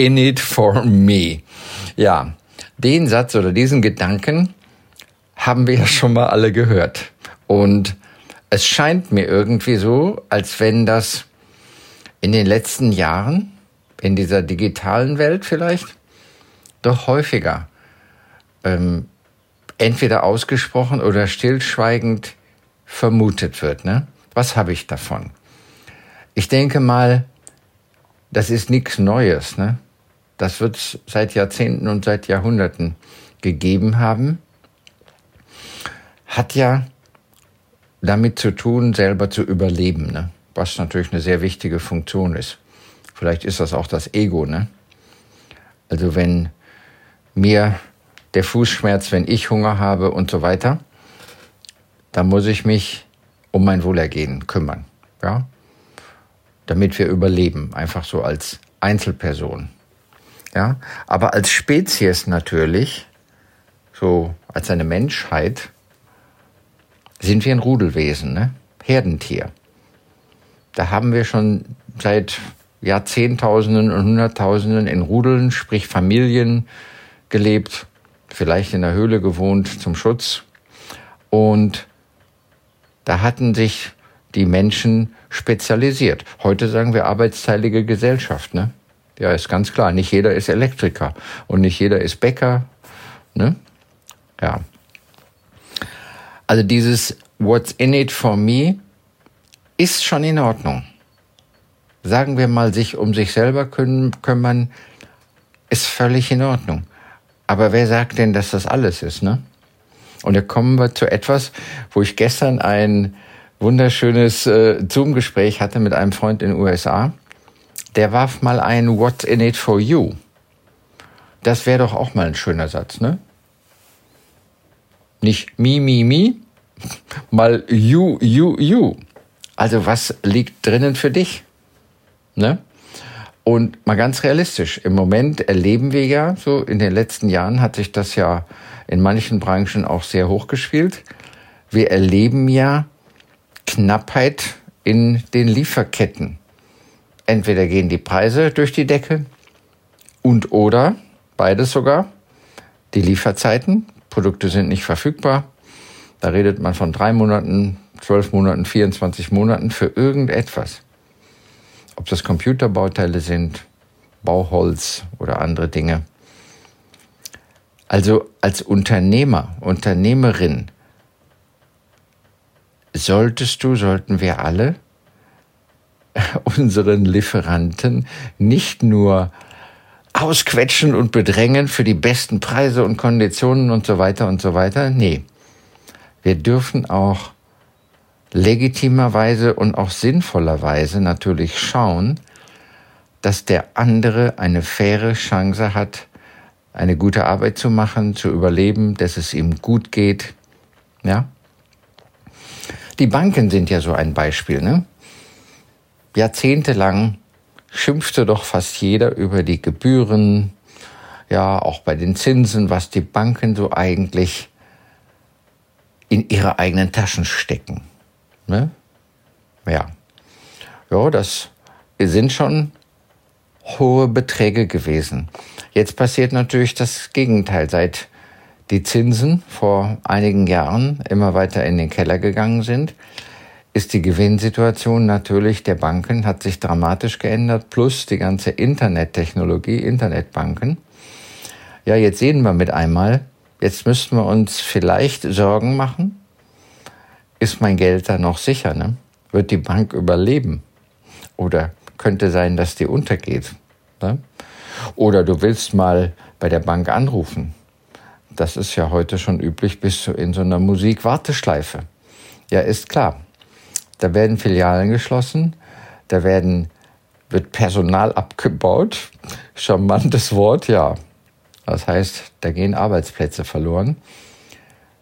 in it for me? Ja, den Satz oder diesen Gedanken haben wir ja schon mal alle gehört. Und es scheint mir irgendwie so, als wenn das in den letzten Jahren, in dieser digitalen Welt vielleicht, doch häufiger ähm, entweder ausgesprochen oder stillschweigend vermutet wird. Ne? Was habe ich davon? Ich denke mal, das ist nichts Neues. Ne? Das wird es seit Jahrzehnten und seit Jahrhunderten gegeben haben. Hat ja damit zu tun, selber zu überleben, ne? was natürlich eine sehr wichtige Funktion ist. Vielleicht ist das auch das Ego. Ne? Also wenn mir der Fußschmerz, wenn ich Hunger habe und so weiter, dann muss ich mich um mein Wohlergehen kümmern. Ja? damit wir überleben, einfach so als Einzelperson. Ja, aber als Spezies natürlich, so als eine Menschheit, sind wir ein Rudelwesen, ne? Herdentier. Da haben wir schon seit Jahrzehntausenden und Hunderttausenden in Rudeln, sprich Familien gelebt, vielleicht in der Höhle gewohnt zum Schutz. Und da hatten sich die Menschen spezialisiert. Heute sagen wir arbeitsteilige Gesellschaft, ne? Ja, ist ganz klar. Nicht jeder ist Elektriker und nicht jeder ist Bäcker, ne? Ja. Also dieses What's in it for me ist schon in Ordnung. Sagen wir mal, sich um sich selber kümmern, ist völlig in Ordnung. Aber wer sagt denn, dass das alles ist, ne? Und da kommen wir zu etwas, wo ich gestern ein wunderschönes äh, Zoom-Gespräch hatte mit einem Freund in den USA. Der warf mal ein What's in it for you? Das wäre doch auch mal ein schöner Satz, ne? Nicht mi, mi, mi, mal you, you, you. Also was liegt drinnen für dich? Ne? Und mal ganz realistisch, im Moment erleben wir ja, so in den letzten Jahren hat sich das ja in manchen Branchen auch sehr hochgespielt. Wir erleben ja Knappheit in den Lieferketten. Entweder gehen die Preise durch die Decke und oder, beides sogar, die Lieferzeiten, Produkte sind nicht verfügbar. Da redet man von drei Monaten, zwölf Monaten, 24 Monaten für irgendetwas. Ob das Computerbauteile sind, Bauholz oder andere Dinge. Also als Unternehmer, Unternehmerin solltest du, sollten wir alle unseren Lieferanten nicht nur ausquetschen und bedrängen für die besten Preise und Konditionen und so weiter und so weiter. Nee, wir dürfen auch legitimerweise und auch sinnvollerweise natürlich schauen, dass der andere eine faire Chance hat, eine gute Arbeit zu machen, zu überleben, dass es ihm gut geht. Ja? Die Banken sind ja so ein Beispiel. Ne? Jahrzehntelang schimpfte doch fast jeder über die Gebühren, ja, auch bei den Zinsen, was die Banken so eigentlich in ihre eigenen Taschen stecken. Ne? Ja. Ja, das sind schon hohe Beträge gewesen. Jetzt passiert natürlich das Gegenteil. Seit die Zinsen vor einigen Jahren immer weiter in den Keller gegangen sind, ist die Gewinnsituation natürlich der Banken hat sich dramatisch geändert, plus die ganze Internettechnologie, Internetbanken. Ja, jetzt sehen wir mit einmal, jetzt müssten wir uns vielleicht Sorgen machen. Ist mein Geld da noch sicher? Ne? Wird die Bank überleben? Oder könnte sein, dass die untergeht? Ne? Oder du willst mal bei der Bank anrufen das ist ja heute schon üblich, bis in so einer Musikwarteschleife. Ja, ist klar. Da werden Filialen geschlossen, da werden, wird Personal abgebaut, charmantes Wort, ja. Das heißt, da gehen Arbeitsplätze verloren,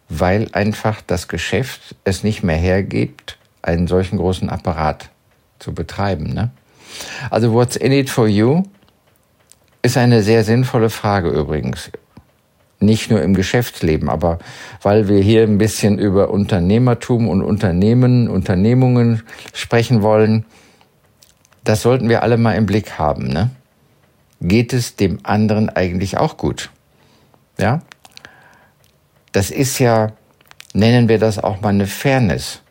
weil einfach das Geschäft es nicht mehr hergibt, einen solchen großen Apparat zu betreiben. Ne? Also, what's in it for you? Ist eine sehr sinnvolle Frage übrigens. Nicht nur im Geschäftsleben, aber weil wir hier ein bisschen über Unternehmertum und Unternehmen, Unternehmungen sprechen wollen, das sollten wir alle mal im Blick haben. Ne? Geht es dem anderen eigentlich auch gut? Ja? Das ist ja, nennen wir das auch mal eine Fairness.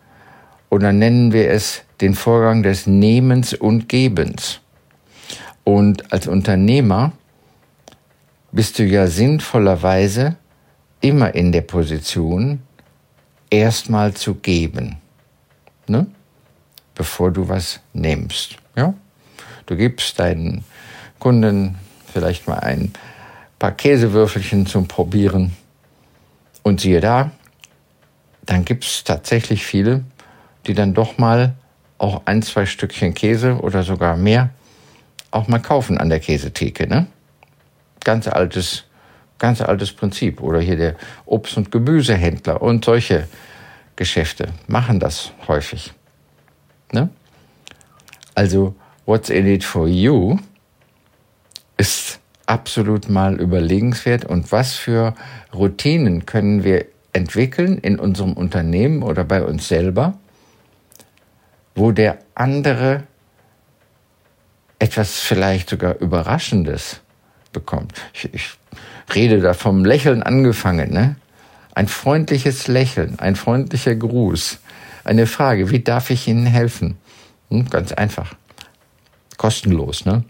Oder nennen wir es den Vorgang des Nehmens und Gebens. Und als Unternehmer bist du ja sinnvollerweise immer in der Position, erstmal zu geben, ne? bevor du was nimmst. Ja? Du gibst deinen Kunden vielleicht mal ein paar Käsewürfelchen zum Probieren und siehe da, dann gibt es tatsächlich viele, die dann doch mal auch ein, zwei Stückchen Käse oder sogar mehr auch mal kaufen an der Käsetheke. Ne? Ganz altes, ganz altes Prinzip. Oder hier der Obst- und Gemüsehändler und solche Geschäfte machen das häufig. Ne? Also, what's in it for you ist absolut mal überlegenswert. Und was für Routinen können wir entwickeln in unserem Unternehmen oder bei uns selber, wo der andere etwas vielleicht sogar Überraschendes bekommt. Ich, ich rede da vom Lächeln angefangen, ne? Ein freundliches Lächeln, ein freundlicher Gruß, eine Frage, wie darf ich Ihnen helfen? Hm, ganz einfach. Kostenlos, ne?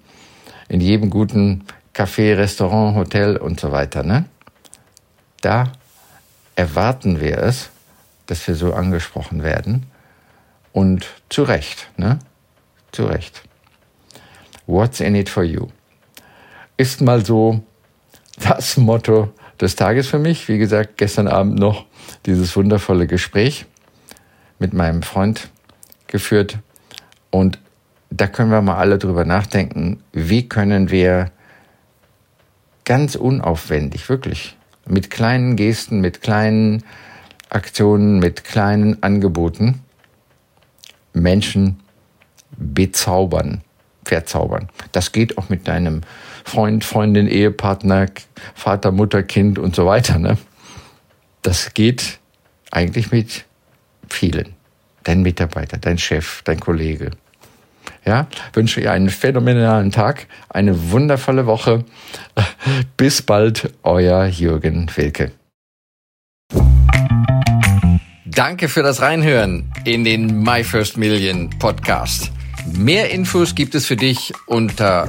In jedem guten Café, Restaurant, Hotel und so weiter, ne? Da erwarten wir es, dass wir so angesprochen werden. Und zu Recht, ne? Zu Recht. What's in it for you? Ist mal so das Motto des Tages für mich. Wie gesagt, gestern Abend noch dieses wundervolle Gespräch mit meinem Freund geführt. Und da können wir mal alle drüber nachdenken, wie können wir ganz unaufwendig, wirklich, mit kleinen Gesten, mit kleinen Aktionen, mit kleinen Angeboten Menschen bezaubern verzaubern. Das geht auch mit deinem Freund, Freundin, Ehepartner, Vater, Mutter, Kind und so weiter. Ne? Das geht eigentlich mit vielen. Dein Mitarbeiter, dein Chef, dein Kollege. Ja, wünsche ihr einen phänomenalen Tag, eine wundervolle Woche. Bis bald, euer Jürgen Wilke. Danke für das Reinhören in den My First Million Podcast. Mehr Infos gibt es für dich unter